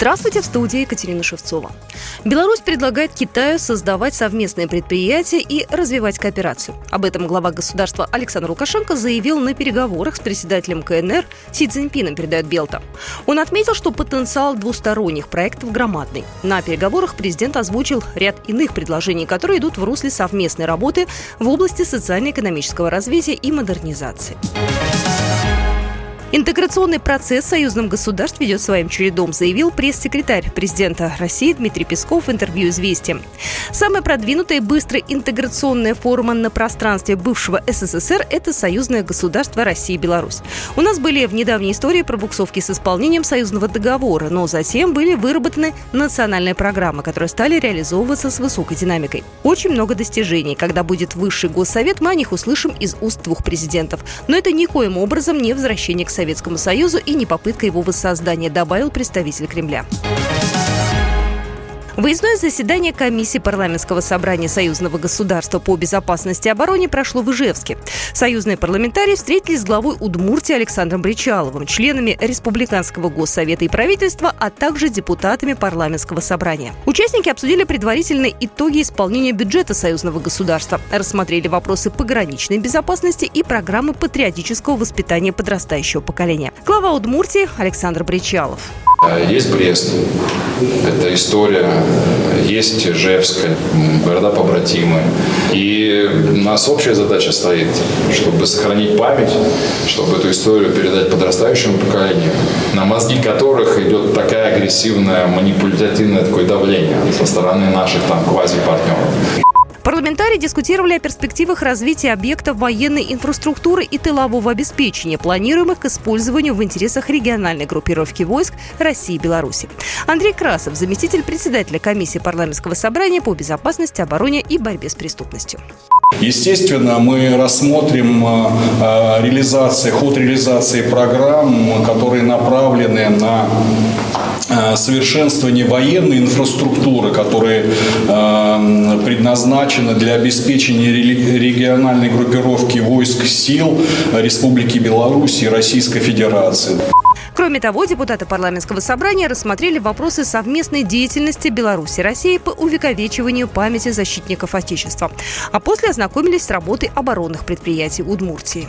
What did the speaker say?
Здравствуйте, в студии Екатерина Шевцова. Беларусь предлагает Китаю создавать совместные предприятия и развивать кооперацию. Об этом глава государства Александр Лукашенко заявил на переговорах с председателем КНР Си Цзиньпином, передает Белта. Он отметил, что потенциал двусторонних проектов громадный. На переговорах президент озвучил ряд иных предложений, которые идут в русле совместной работы в области социально-экономического развития и модернизации. Интеграционный процесс в союзном государстве идет своим чередом, заявил пресс-секретарь президента России Дмитрий Песков в интервью «Известиям». Самая продвинутая и быстрая интеграционная форма на пространстве бывшего СССР – это союзное государство России и Беларусь. У нас были в недавней истории пробуксовки с исполнением союзного договора, но затем были выработаны национальные программы, которые стали реализовываться с высокой динамикой. Очень много достижений. Когда будет высший госсовет, мы о них услышим из уст двух президентов. Но это никоим образом не возвращение к Советскому Союзу и не попытка его воссоздания, добавил представитель Кремля. Выездное заседание комиссии парламентского собрания Союзного государства по безопасности и обороне прошло в Ижевске. Союзные парламентарии встретились с главой Удмуртии Александром Бричаловым, членами Республиканского госсовета и правительства, а также депутатами парламентского собрания. Участники обсудили предварительные итоги исполнения бюджета Союзного государства, рассмотрели вопросы пограничной безопасности и программы патриотического воспитания подрастающего поколения. Глава Удмуртии Александр Бричалов. Есть Брест, это история, есть Ижевск, города-побратимы. И у нас общая задача стоит, чтобы сохранить память, чтобы эту историю передать подрастающему поколению, на мозги которых идет такая агрессивная, манипулятивное такое давление со стороны наших там квази-партнеров. Парламентарии дискутировали о перспективах развития объектов военной инфраструктуры и тылового обеспечения, планируемых к использованию в интересах региональной группировки войск России и Беларуси. Андрей Красов, заместитель председателя комиссии парламентского собрания по безопасности, обороне и борьбе с преступностью. Естественно, мы рассмотрим а, а, реализации, ход реализации программ, которые направлены на совершенствование военной инфраструктуры, которые предназначены для обеспечения региональной группировки войск сил Республики Беларусь и Российской Федерации. Кроме того, депутаты парламентского собрания рассмотрели вопросы совместной деятельности Беларуси и России по увековечиванию памяти защитников Отечества. А после ознакомились с работой оборонных предприятий Удмуртии.